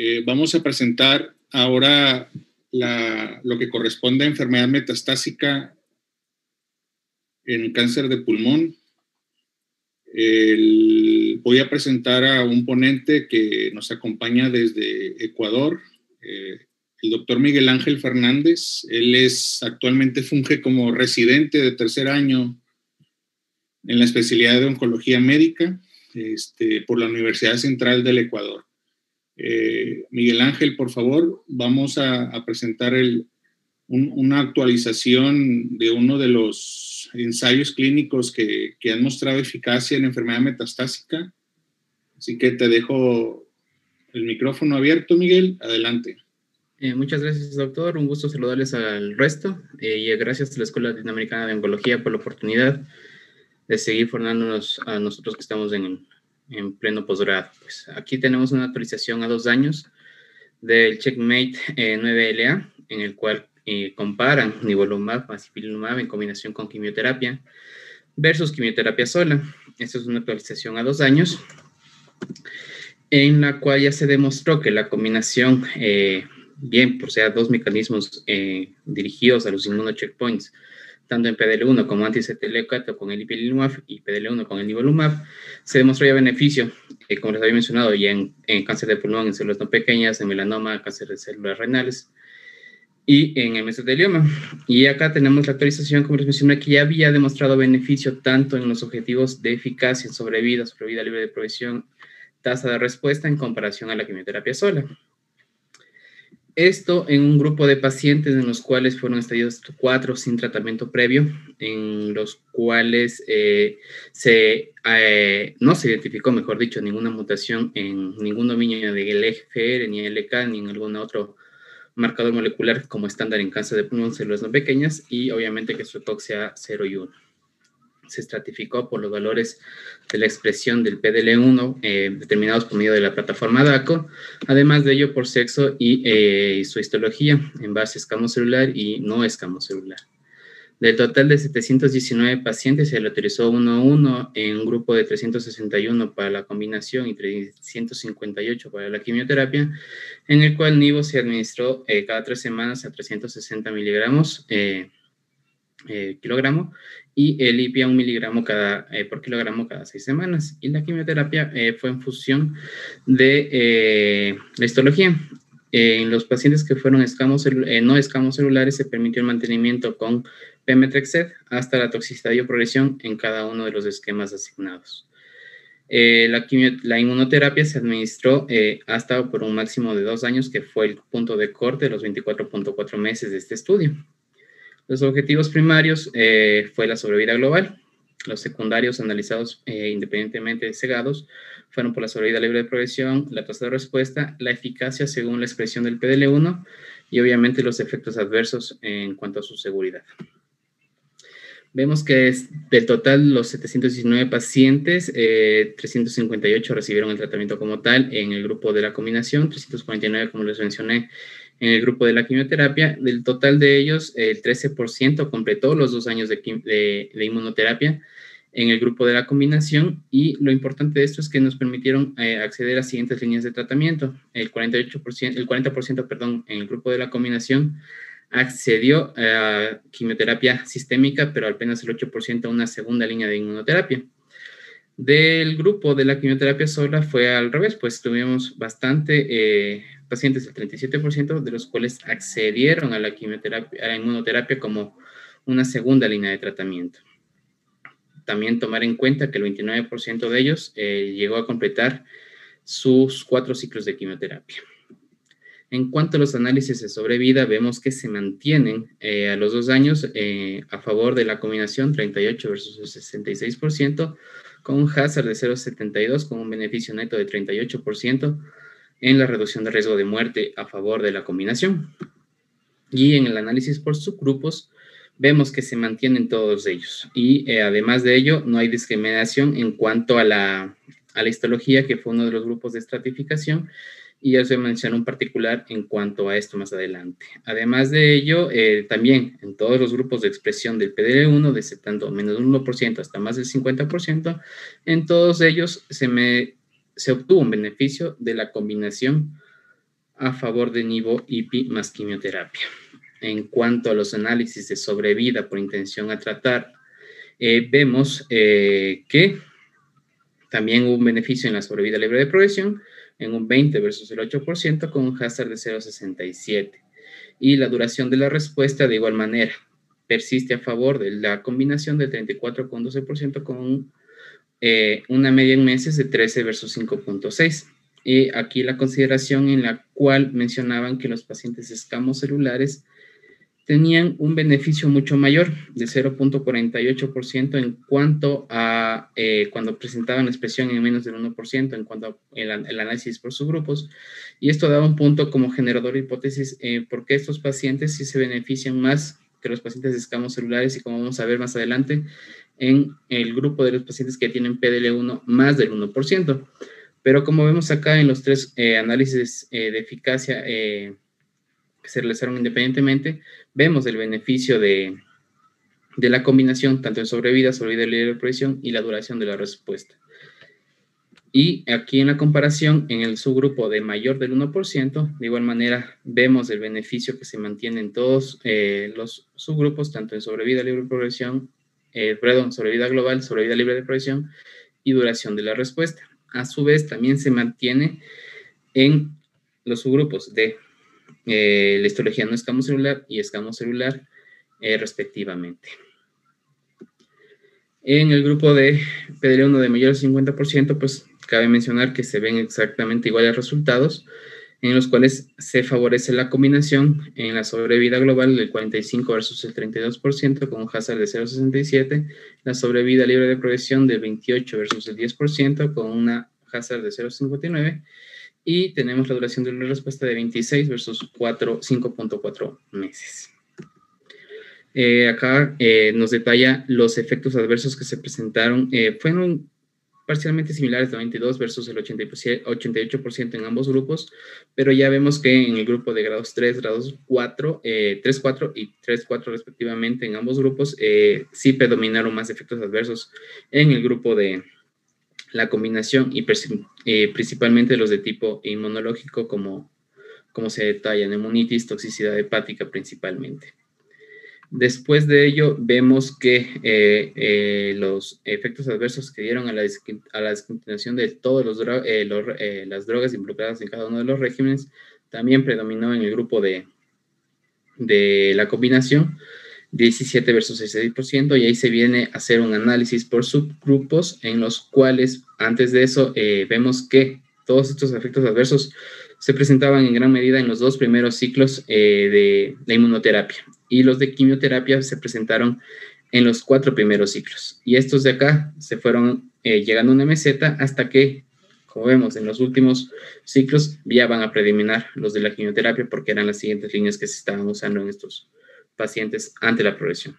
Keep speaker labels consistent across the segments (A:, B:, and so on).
A: Eh, vamos a presentar ahora lo que corresponde a enfermedad metastásica en cáncer de pulmón. voy a presentar a un ponente que nos acompaña desde Ecuador, eh, el doctor Miguel Ángel Fernández. Él es actualmente funge como residente de tercer año en la especialidad de oncología médica este, por la Universidad Central del Ecuador. Eh, Miguel Ángel, por favor, vamos a, presentar una actualización de uno de los ensayos clínicos que, han mostrado eficacia en enfermedad metastásica. Así que te dejo el micrófono abierto, Miguel. Adelante.
B: Eh, muchas gracias, doctor. Un gusto saludarles al resto eh, y gracias a la Escuela Latinoamericana de Oncología por la oportunidad de seguir formándonos a nosotros que estamos en, en pleno posgrado. Pues aquí tenemos una actualización a dos años del Checkmate 9LA, eh, en el cual eh, comparan nivolumab más ipilimumab en combinación con quimioterapia versus quimioterapia sola. Esta es una actualización a dos años, en la cual ya se demostró que la combinación, eh, bien por sea dos mecanismos dirigidos a los inmunocheckpoints, tanto en PDL1 como anti-CTLA4 con el ipilimumab y PDL1 con el nivolumab, se demostró ya beneficio, eh, como les había mencionado, ya en, cáncer de pulmón, en células no pequeñas, en melanoma, cáncer de células renales y en el mesotelioma. Y acá tenemos la actualización, como les mencioné, que ya había demostrado beneficio tanto en los objetivos de eficacia en sobrevida, sobrevida libre de provisión, tasa de respuesta en comparación a la quimioterapia sola. Esto en un grupo de pacientes en los cuales fueron estadios 4 sin tratamiento previo, en los cuales eh, se, eh, no se identificó, mejor dicho, ninguna mutación en ningún dominio del EGFR, ni LK, ni en algún otro marcador molecular como estándar en cáncer de pulmón, células no pequeñas, y obviamente que su sea 0 y 1 se estratificó por los valores de la expresión del PDL1 eh, determinados por medio de la plataforma DACO, además de ello por sexo y eh, su histología en base escamocelular y no escamocelular. Del total de 719 pacientes se le autorizó 1 a 1 en un grupo de 361 para la combinación y 358 para la quimioterapia, en el cual NIVO se administró eh, cada tres semanas a 360 miligramos kilogramo y el IPI un miligramo cada, eh, por kilogramo cada seis semanas. Y la quimioterapia eh, fue en función de eh, la histología. en los pacientes que fueron escamos no escamos celulares se permitió el mantenimiento con Pemetrexed hasta la toxicidad y progresión en cada uno de los esquemas asignados. la, la, inmunoterapia se administró hasta por un máximo de dos años, que fue el punto de corte de los 24.4 meses de este estudio. Los objetivos primarios eh, fue la sobrevida global. Los secundarios analizados eh, independientemente cegados fueron por la sobrevida libre de progresión, la tasa de respuesta, la eficacia según la expresión del PDL1 y obviamente los efectos adversos en cuanto a su seguridad. Vemos que del total los 719 pacientes, 358 eh, recibieron el tratamiento como tal en el grupo de la combinación, 349 como les mencioné en el grupo de la quimioterapia. Del total de ellos, el 13% completó los dos años de, inmunoterapia en el grupo de la combinación y lo importante de esto es que nos permitieron eh, acceder a siguientes líneas de tratamiento. El 48%, el 40%, perdón, en el grupo de la combinación accedió a quimioterapia sistémica, pero apenas el 8% a una segunda línea de inmunoterapia. Del grupo de la quimioterapia sola fue al revés, pues tuvimos bastante eh, pacientes, el 37% de los cuales accedieron a la quimioterapia, a la inmunoterapia como una segunda línea de tratamiento. También tomar en cuenta que el 29% de ellos eh, llegó a completar sus cuatro ciclos de quimioterapia. En cuanto a los análisis de sobrevida, vemos que se mantienen eh, a los dos años eh, a favor de la combinación 38 versus 66%, con un hazard de 0,72, con un beneficio neto de 38%, en la reducción de riesgo de muerte a favor de la combinación. Y en el análisis por subgrupos, vemos que se mantienen todos ellos. Y eh, además de ello, no hay discriminación en cuanto a la, a la histología, que fue uno de los grupos de estratificación, y ya se menciona un particular en cuanto a esto más adelante. Además de ello, eh, también en todos los grupos de expresión del PDL1, desde tanto menos del 1% hasta más del 50%, en todos ellos se me se obtuvo un beneficio de la combinación a favor de nivo IPI más quimioterapia. En cuanto a los análisis de sobrevida por intención a tratar, eh, vemos eh, que también hubo un beneficio en la sobrevida libre de progresión en un 20 versus el 8% con un hazard de 0,67. Y la duración de la respuesta de igual manera persiste a favor de la combinación de 34,12% con eh, una media en meses de 13 versus 5.6. Y aquí la consideración en la cual mencionaban que los pacientes escamos celulares tenían un beneficio mucho mayor, de 0.48% en cuanto a eh, cuando presentaban expresión en menos del 1%, en cuanto al análisis por subgrupos. Y esto daba un punto como generador de hipótesis, eh, porque estos pacientes sí se benefician más que los pacientes de escamos celulares y como vamos a ver más adelante, en el grupo de los pacientes que tienen PDL1 más del 1%. Pero como vemos acá en los tres eh, análisis de eficacia que se realizaron independientemente, vemos el beneficio de, la combinación tanto en sobrevida, sobrevida libre de presión y la duración de la respuesta. Y aquí en la comparación, en el subgrupo de mayor del 1%, de igual manera vemos el beneficio que se mantiene en todos eh, los subgrupos, tanto en sobrevida libre de progresión, eh, perdón, sobrevida global, sobrevida libre de progresión y duración de la respuesta. A su vez, también se mantiene en los subgrupos de eh, la histología no escamo celular y escamo celular eh, respectivamente. En el grupo de PDL1 de mayor al 50%, pues cabe mencionar que se ven exactamente iguales resultados, en los cuales se favorece la combinación en la sobrevida global del 45 versus el 32%, con un hazard de 0,67, la sobrevida libre de progresión del 28 versus el 10%, con una hazard de 0,59, y tenemos la duración de la respuesta de 26 versus 5.4 meses. Eh, acá eh, nos detalla los efectos adversos que se presentaron. Eh, fueron parcialmente similares de 22 versus el 88% en ambos grupos, pero ya vemos que en el grupo de grados 3, grados 4, 3, 4 y 3, 4 respectivamente en ambos grupos, sí predominaron más efectos adversos en el grupo de, la combinación y eh, principalmente los de tipo inmunológico como, como se detalla, neumonitis, toxicidad hepática principalmente. Después de ello, vemos que eh, eh, los efectos adversos que dieron a la, descontinuación de todas los, las drogas involucradas en cada uno de los regímenes también predominó en el grupo de, de la combinación, 17 versus 16%, y ahí se viene a hacer un análisis por subgrupos en los cuales antes de eso eh, vemos que todos estos efectos adversos se presentaban en gran medida en los dos primeros ciclos eh, de la inmunoterapia y los de quimioterapia se presentaron en los cuatro primeros ciclos. Y estos de acá se fueron eh, llegando a una meseta hasta que, como vemos en los últimos ciclos, ya van a predominar los de la quimioterapia porque eran las siguientes líneas que se estaban usando en estos pacientes ante la progresión.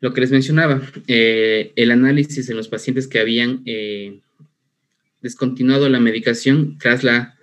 B: Lo que les mencionaba, eh, el análisis en los pacientes que habían eh, descontinuado la medicación tras la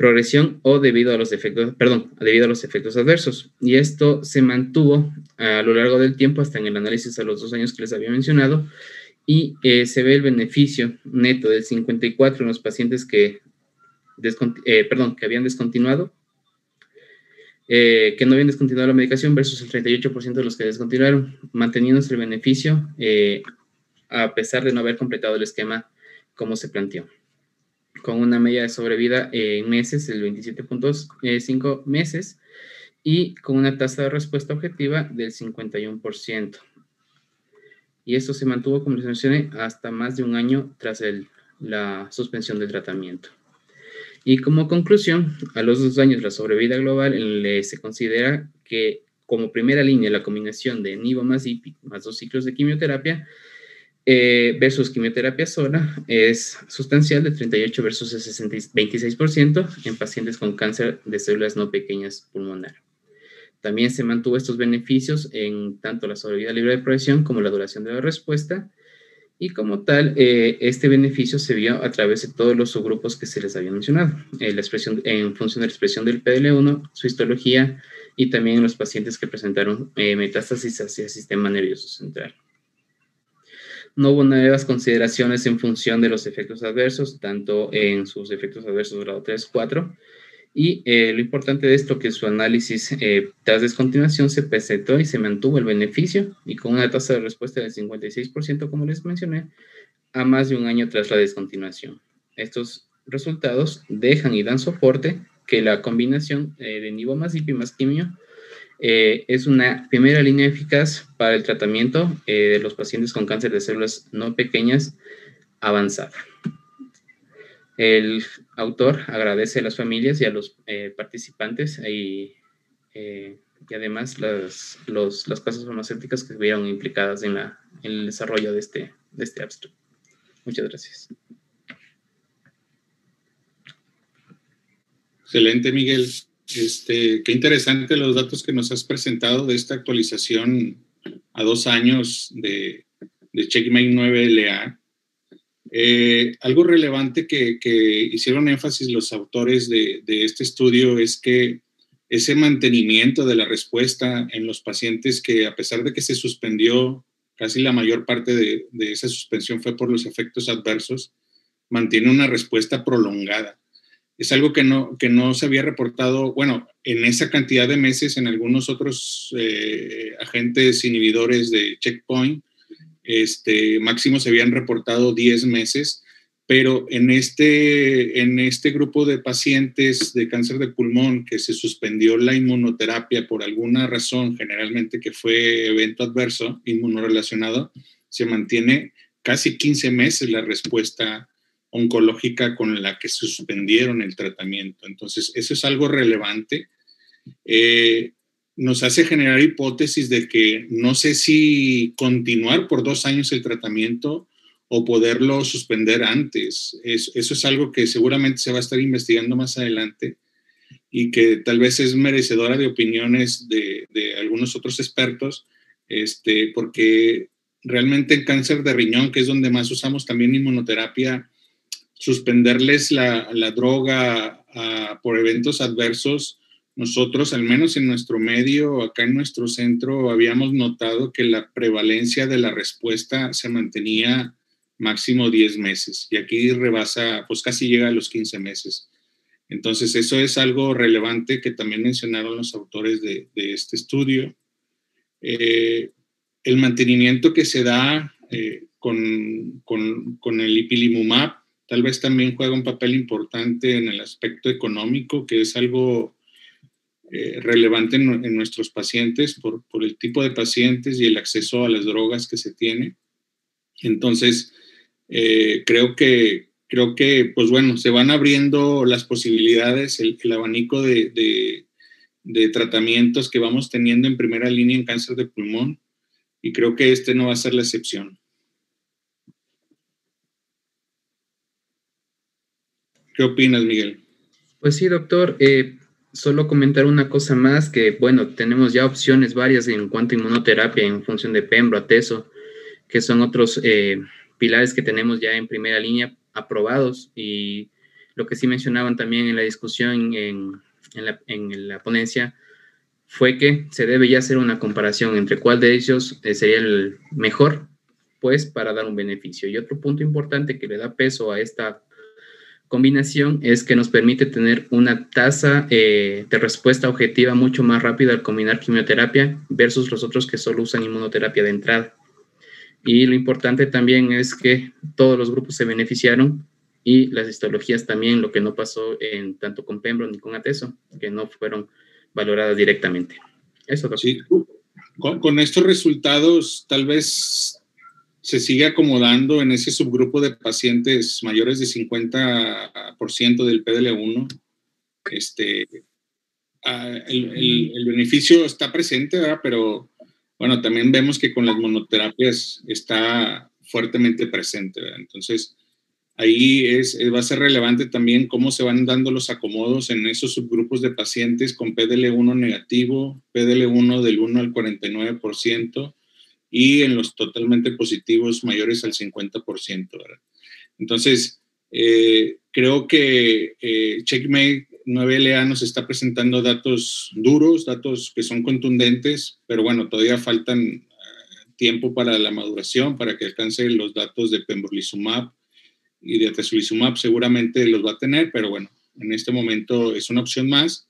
B: progresión o debido a los efectos, perdón, debido a los efectos adversos. Y esto se mantuvo a lo largo del tiempo hasta en el análisis a los dos años que les había mencionado y eh, se ve el beneficio neto del 54 en los pacientes que, perdón, que habían descontinuado eh, que no habían descontinuado la medicación versus el 38% de los que descontinuaron, manteniéndose el beneficio eh, a pesar de no haber completado el esquema como se planteó. Con una media de sobrevida en meses, el 27.5 meses, y con una tasa de respuesta objetiva del 51%. Y esto se mantuvo, como les mencioné, hasta más de un año tras la suspensión del tratamiento. Y como conclusión, a los dos años la sobrevida global se considera que como primera línea la combinación de nivo más IPI más dos ciclos de quimioterapia eh, versus quimioterapia sola es sustancial de 38 versus 26% en pacientes con cáncer de células no pequeñas pulmonar. También se mantuvo estos beneficios en tanto la sobrevida libre de progresión como la duración de la respuesta y como tal, eh, este beneficio se vio a través de todos los subgrupos que se les había mencionado, eh, en función de la expresión del PDL1, su histología y también en los pacientes que presentaron eh, metástasis hacia el sistema nervioso central. No hubo nuevas consideraciones en función de los efectos adversos, tanto en sus efectos adversos grado 3, 4, y eh, lo importante de esto que su análisis eh, tras descontinuación se presentó y se mantuvo el beneficio y con una tasa de respuesta del 56%, como les mencioné, a más de un año tras la descontinuación. Estos resultados dejan y dan soporte que la combinación eh, de nivomazip y más eh, es una primera línea eficaz para el tratamiento de los pacientes con cáncer de células no pequeñas avanzada. El autor agradece a las familias y a los eh, participantes y, eh, y además las, los, las casas farmacéuticas que estuvieron implicadas en, la, en el desarrollo de este, de este abstract. Muchas gracias.
A: Excelente, Miguel. Este, qué interesante los datos que nos has presentado de esta actualización a dos años de, de Checkmate 9LA. Eh, algo relevante que, hicieron énfasis los autores de, este estudio es que ese mantenimiento de la respuesta en los pacientes que a pesar de que se suspendió, casi la mayor parte de, esa suspensión fue por los efectos adversos, mantiene una respuesta prolongada. Es algo que no, que no se había reportado, bueno, en esa cantidad de meses en algunos otros eh, agentes inhibidores de checkpoint, este, máximo se habían reportado 10 meses, pero en este, en este grupo de pacientes de cáncer de pulmón que se suspendió la inmunoterapia por alguna razón, generalmente que fue evento adverso inmunorelacionado, se mantiene casi 15 meses la respuesta oncológica con la que suspendieron el tratamiento. Entonces, eso es algo relevante. Eh, nos hace generar hipótesis de que no sé si continuar por dos años el tratamiento o poderlo suspender antes. eso es algo que seguramente se va a estar investigando más adelante y que tal vez es merecedora de opiniones de, algunos otros expertos, este, porque realmente en cáncer de riñón, que es donde más usamos también inmunoterapia, suspenderles la, droga ah, por eventos adversos nosotros, al menos en nuestro medio, acá en nuestro centro, habíamos notado que la prevalencia de la respuesta se mantenía máximo 10 meses y aquí rebasa, pues casi llega a los 15 meses. Entonces, eso es algo relevante que también mencionaron los autores de, este estudio. Eh, el mantenimiento que se da eh, con, con, con, el ipilimumab tal vez también juega un papel importante en el aspecto económico, que es algo eh, relevante en, nuestros pacientes por, el tipo de pacientes y el acceso a las drogas que se tiene. Entonces, eh, creo que, creo que, pues bueno, se van abriendo las posibilidades, el, abanico de, de, de, tratamientos que vamos teniendo en primera línea en cáncer de pulmón y creo que este no va a ser la excepción. ¿Qué opinas, Miguel?
B: Pues sí, doctor. Eh, solo comentar una cosa más, que bueno, tenemos ya opciones varias en cuanto a inmunoterapia en función de Pembro, Ateso, que son otros eh, pilares que tenemos ya en primera línea aprobados y lo que sí mencionaban también en la discusión en, la, ponencia fue que se debe ya hacer una comparación entre cuál de ellos eh, sería el mejor, pues para dar un beneficio. Y otro punto importante que le da peso a esta combinación es que nos permite tener una tasa eh, de respuesta objetiva mucho más rápida al combinar quimioterapia versus los otros que solo usan inmunoterapia de entrada. Y lo importante también es que todos los grupos se beneficiaron y las histologías también, lo que no pasó en, tanto con Pembro ni con Ateso, que no fueron valoradas directamente. Eso.
A: Sí. Con, con estos resultados, tal vez se sigue acomodando en ese subgrupo de pacientes mayores de 50% del PDL1. Este, ah, el, el, beneficio está presente, ¿verdad? pero bueno, también vemos que con las monoterapias está fuertemente presente. Entonces, ahí es, va a ser relevante también cómo se van dando los acomodos en esos subgrupos de pacientes con PDL1 negativo, PDL1 del 1 al 49%, y en los totalmente positivos mayores al 50%. ¿verdad? Entonces, eh, creo que eh, Checkmate 9LA nos está presentando datos duros, datos que son contundentes, pero bueno, todavía faltan, tiempo para la maduración, para que alcance los datos de pembrolizumab y de atezolizumab, seguramente los va a tener, pero bueno, en este momento es una opción más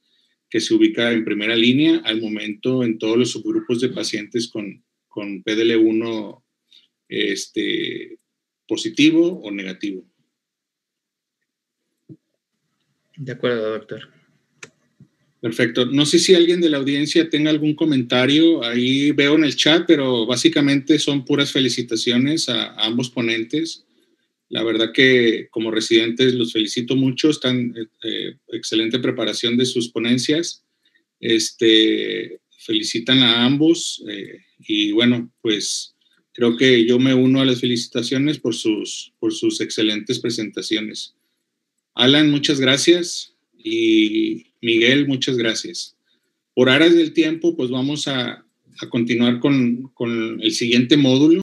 A: que se ubica en primera línea al momento en todos los subgrupos de pacientes con, con PDL1 este, positivo o negativo.
B: De acuerdo, doctor.
A: Perfecto. No sé si alguien de la audiencia tenga algún comentario. Ahí veo en el chat, pero básicamente son puras felicitaciones a, ambos ponentes. La verdad que como residentes los felicito mucho. Están eh, excelente preparación de sus ponencias. Este, felicitan a ambos eh, y bueno, pues creo que yo me uno a las felicitaciones por sus, por sus excelentes presentaciones. Alan, muchas gracias. Y Miguel, muchas gracias. Por aras del tiempo, pues vamos a, continuar con, con el siguiente módulo.